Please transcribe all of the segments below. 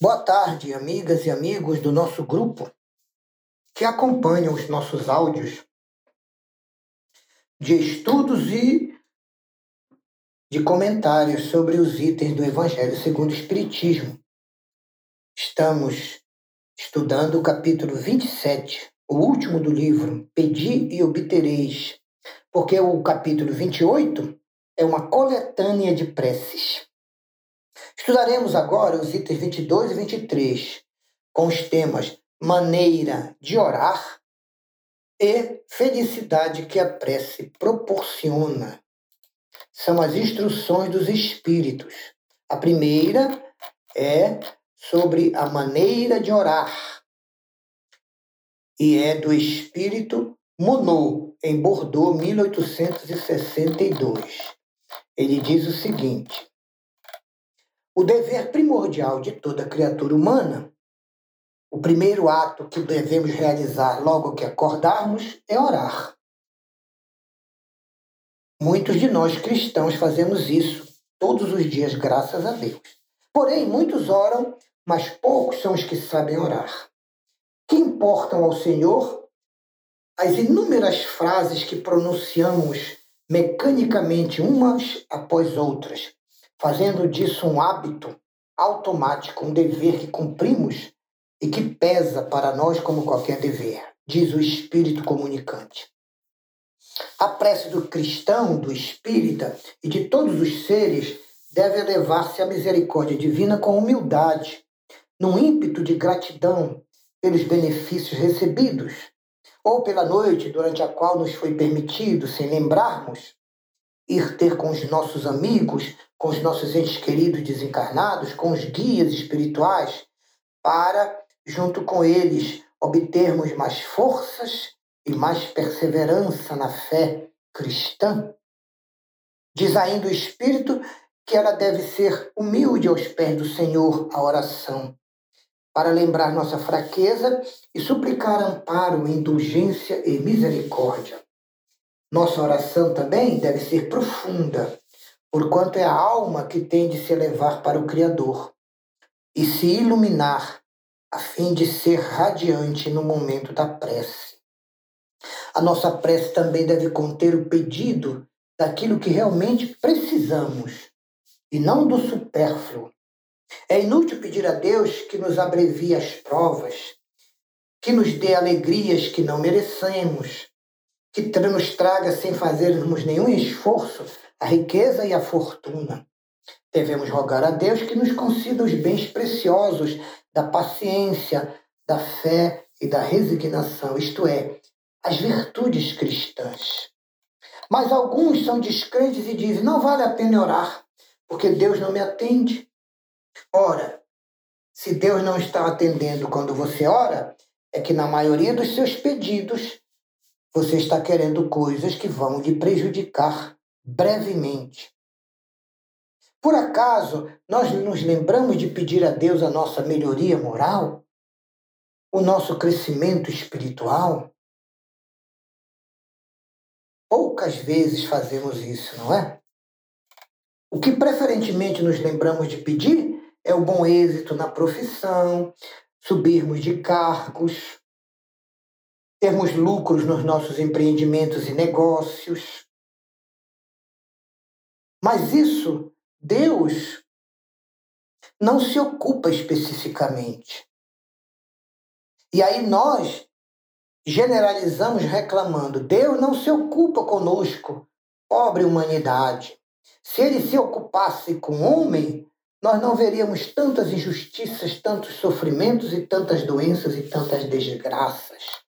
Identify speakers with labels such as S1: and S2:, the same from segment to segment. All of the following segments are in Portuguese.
S1: Boa tarde, amigas e amigos do nosso grupo que acompanham os nossos áudios de estudos e de comentários sobre os itens do Evangelho segundo o Espiritismo. Estamos estudando o capítulo 27, o último do livro, Pedi e Obtereis, porque o capítulo 28 é uma coletânea de preces. Estudaremos agora os itens 22 e 23, com os temas maneira de orar e felicidade que a prece proporciona. São as instruções dos espíritos. A primeira é sobre a maneira de orar e é do espírito Monod, em Bordeaux, 1862. Ele diz o seguinte: o dever primordial de toda criatura humana, o primeiro ato que devemos realizar logo que acordarmos é orar. Muitos de nós cristãos fazemos isso todos os dias, graças a Deus. Porém, muitos oram, mas poucos são os que sabem orar. Que importam ao Senhor as inúmeras frases que pronunciamos mecanicamente umas após outras, fazendo disso um hábito automático, um dever que cumprimos e que pesa para nós como qualquer dever, diz o Espírito comunicante. A prece do cristão, do espírita e de todos os seres deve elevar-se à misericórdia divina com humildade, num ímpeto de gratidão pelos benefícios recebidos, ou pela noite durante a qual nos foi permitido, sem lembrarmos, ir ter com os nossos amigos, com os nossos entes queridos desencarnados, com os guias espirituais, para, junto com eles, obtermos mais forças e mais perseverança na fé cristã. Diz ainda o Espírito que ela deve ser humilde aos pés do Senhor, a oração, para lembrar nossa fraqueza e suplicar amparo, indulgência e misericórdia. Nossa oração também deve ser profunda, porquanto é a alma que tem de se elevar para o Criador e se iluminar, a fim de ser radiante no momento da prece. A nossa prece também deve conter o pedido daquilo que realmente precisamos e não do supérfluo. É inútil pedir a Deus que nos abrevie as provas, que nos dê alegrias que não merecemos, que nos traga sem fazermos nenhum esforço a riqueza e a fortuna. Devemos rogar a Deus que nos conceda os bens preciosos da paciência, da fé e da resignação, isto é, as virtudes cristãs. Mas alguns são descrentes e dizem: não vale a pena orar, porque Deus não me atende. Ora, se Deus não está atendendo quando você ora, é que na maioria dos seus pedidos você está querendo coisas que vão lhe prejudicar brevemente. Por acaso nós nos lembramos de pedir a Deus a nossa melhoria moral? O nosso crescimento espiritual? Poucas vezes fazemos isso, não é? O que preferentemente nos lembramos de pedir é o bom êxito na profissão, subirmos de cargos, termos lucros nos nossos empreendimentos e negócios. Mas isso, Deus não se ocupa especificamente. E aí nós generalizamos reclamando: Deus não se ocupa conosco, pobre humanidade. Se ele se ocupasse com o homem, nós não veríamos tantas injustiças, tantos sofrimentos e tantas doenças e tantas desgraças.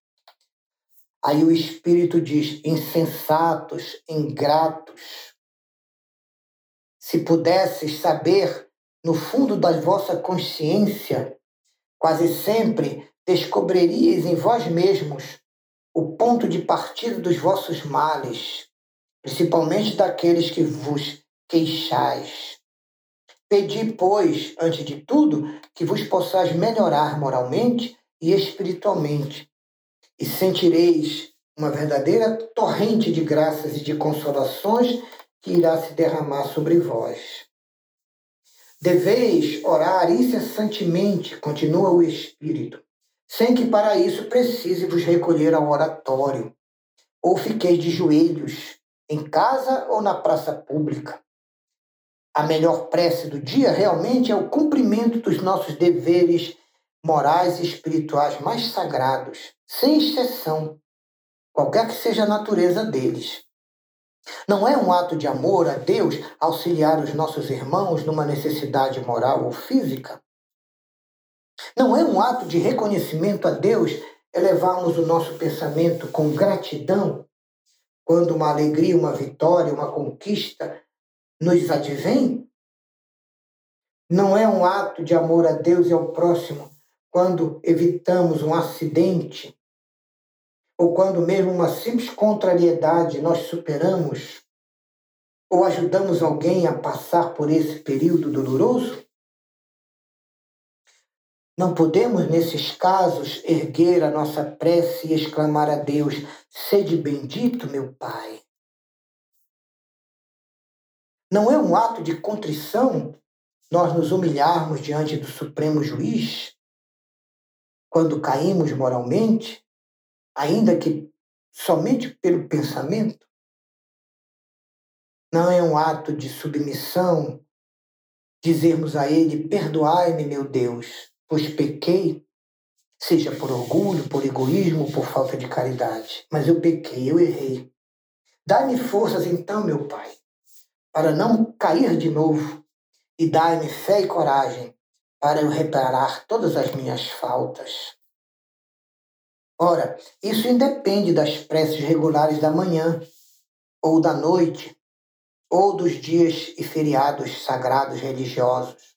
S1: Aí o Espírito diz: insensatos, ingratos. Se pudesses saber no fundo da vossa consciência, quase sempre descobririas em vós mesmos o ponto de partida dos vossos males, principalmente daqueles que vos queixais. Pedi, pois, antes de tudo, que vos possais melhorar moralmente e espiritualmente, e sentireis uma verdadeira torrente de graças e de consolações que irá se derramar sobre vós. Deveis orar incessantemente, continua o Espírito, sem que para isso precise vos recolher ao oratório, ou fiqueis de joelhos, em casa ou na praça pública. A melhor prece do dia realmente é o cumprimento dos nossos deveres morais e espirituais mais sagrados, sem exceção, qualquer que seja a natureza deles. Não é um ato de amor a Deus auxiliar os nossos irmãos numa necessidade moral ou física? Não é um ato de reconhecimento a Deus elevarmos o nosso pensamento com gratidão quando uma alegria, uma vitória, uma conquista nos advém? Não é um ato de amor a Deus e ao próximo quando evitamos um acidente ou quando mesmo uma simples contrariedade nós superamos ou ajudamos alguém a passar por esse período doloroso? Não podemos, nesses casos, erguer a nossa prece e exclamar a Deus: Sede bendito, meu Pai. Não é um ato de contrição nós nos humilharmos diante do Supremo Juiz quando caímos moralmente, ainda que somente pelo pensamento? Não é um ato de submissão dizermos a Ele: Perdoai-me, meu Deus, pois pequei, seja por orgulho, por egoísmo, por falta de caridade. Mas eu pequei, eu errei. Dai-me forças então, meu Pai, para não cair de novo, e dai-me fé e coragem para eu reparar todas as minhas faltas. Ora, isso independe das preces regulares da manhã, ou da noite, ou dos dias e feriados sagrados religiosos.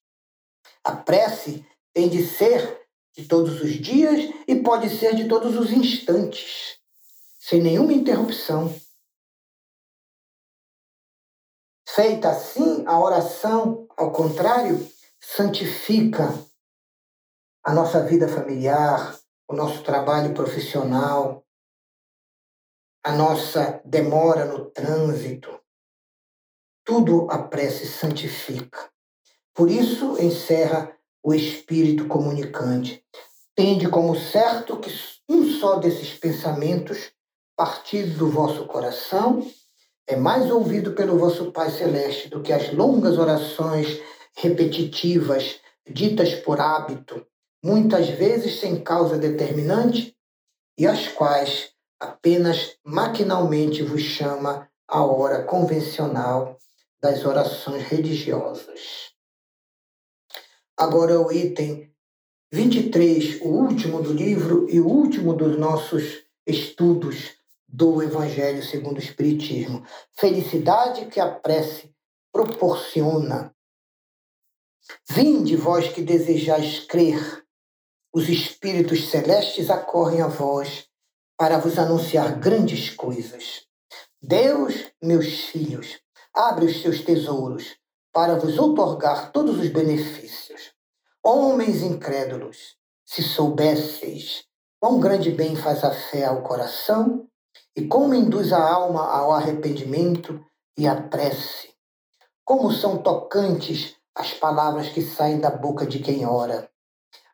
S1: A prece tem de ser de todos os dias e pode ser de todos os instantes, sem nenhuma interrupção. Feita assim, a oração, ao contrário, santifica a nossa vida familiar, o nosso trabalho profissional, a nossa demora no trânsito. Tudo a prece santifica. Por isso, encerra o Espírito comunicante. Tende como certo que um só desses pensamentos, partido do vosso coração, é mais ouvido pelo vosso Pai Celeste do que as longas orações repetitivas, ditas por hábito, muitas vezes sem causa determinante, e as quais apenas maquinalmente vos chama a hora convencional das orações religiosas. Agora o item 23, o último do livro e o último dos nossos estudos do Evangelho segundo o Espiritismo. Felicidade que a prece proporciona. Vinde, vós que desejais crer, os espíritos celestes acorrem a vós para vos anunciar grandes coisas. Deus, meus filhos, abre os seus tesouros para vos outorgar todos os benefícios. Homens incrédulos, se soubesseis quão grande bem faz a fé ao coração, e como induz a alma ao arrependimento e à prece. Como são tocantes as palavras que saem da boca de quem ora.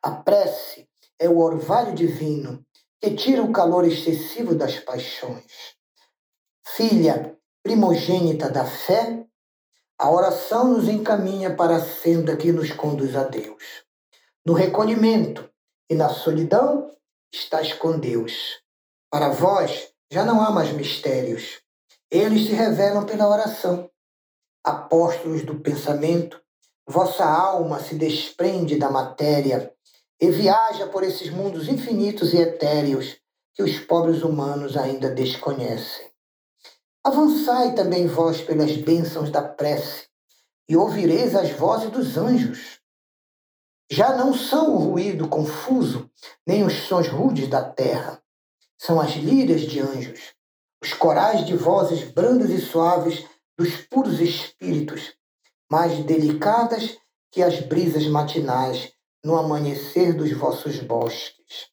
S1: A prece é o orvalho divino que tira o calor excessivo das paixões. Filha primogênita da fé, a oração nos encaminha para a senda que nos conduz a Deus. No recolhimento e na solidão estás com Deus. Para vós, já não há mais mistérios. Eles se revelam pela oração. Apóstolos do pensamento, vossa alma se desprende da matéria e viaja por esses mundos infinitos e etéreos que os pobres humanos ainda desconhecem. Avançai também vós pelas bênçãos da prece e ouvireis as vozes dos anjos. Já não são o ruído confuso, nem os sons rudes da terra, são as lírias de anjos, os corais de vozes brandas e suaves dos puros espíritos, mais delicadas que as brisas matinais no amanhecer dos vossos bosques.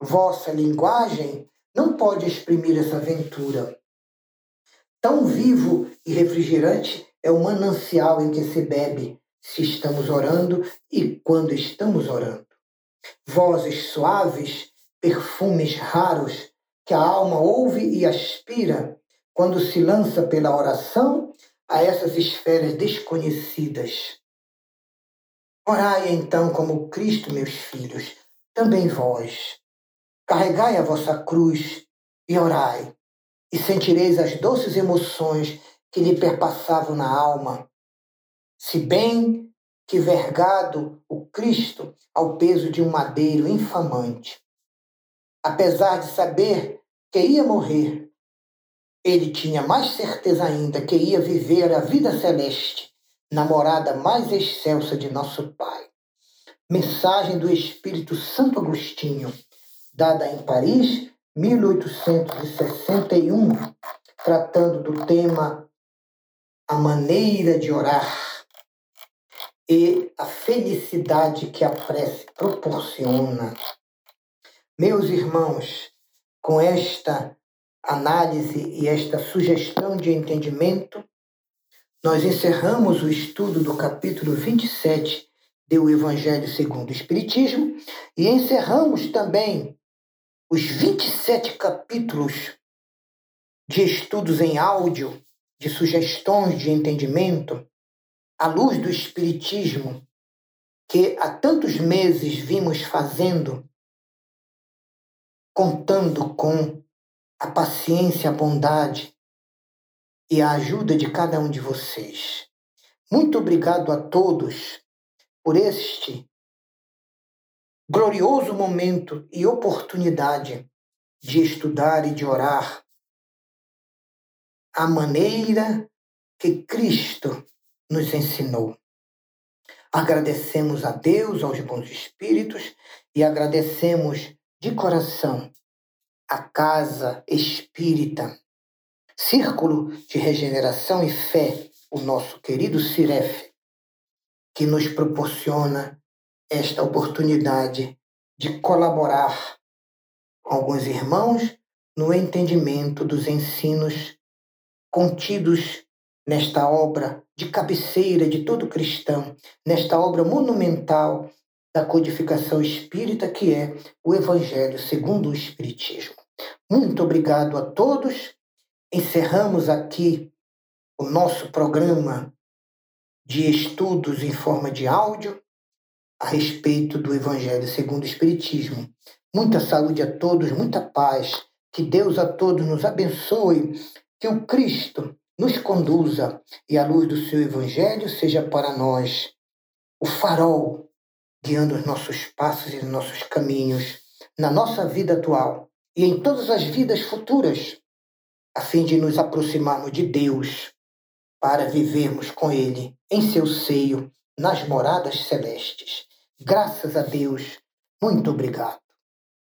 S1: Vossa linguagem não pode exprimir essa aventura. Tão vivo e refrigerante é o manancial em que se bebe, se estamos orando e quando estamos orando. Vozes suaves, perfumes raros que a alma ouve e aspira quando se lança pela oração a essas esferas desconhecidas. Orai então como Cristo, meus filhos, também vós. Carregai a vossa cruz e orai, e sentireis as doces emoções que lhe perpassavam na alma. Se bem que vergado o Cristo ao peso de um madeiro infamante. Apesar de saber que ia morrer, ele tinha mais certeza ainda que ia viver a vida celeste, na morada mais excelsa de nosso Pai. Mensagem do Espírito Santo Agostinho, dada em Paris, 1861, tratando do tema A maneira de orar e a felicidade que a prece proporciona. Meus irmãos, com esta análise e esta sugestão de entendimento, nós encerramos o estudo do capítulo 27 do Evangelho segundo o Espiritismo e encerramos também os 27 capítulos de estudos em áudio, de sugestões de entendimento, à luz do Espiritismo que há tantos meses vimos fazendo, contando com a paciência, a bondade e a ajuda de cada um de vocês. Muito obrigado a todos por este glorioso momento e oportunidade de estudar e de orar a maneira que Cristo nos ensinou. Agradecemos a Deus, aos bons espíritos e agradecemos de coração a Casa Espírita, Círculo de Regeneração e Fé, o nosso querido Ciref, que nos proporciona esta oportunidade de colaborar com alguns irmãos no entendimento dos ensinos contidos nesta obra de cabeceira de todo cristão, nesta obra monumental da codificação espírita que é o Evangelho segundo o Espiritismo. Muito obrigado a todos. Encerramos aqui o nosso programa de estudos em forma de áudio a respeito do Evangelho segundo o Espiritismo. Muita saúde a todos, muita paz. Que Deus a todos nos abençoe. Que o Cristo nos conduza e a luz do seu Evangelho seja para nós o farol guiando os nossos passos e os nossos caminhos na nossa vida atual e em todas as vidas futuras, a fim de nos aproximarmos de Deus para vivermos com Ele em seu seio nas moradas celestes. Graças a Deus, muito obrigado.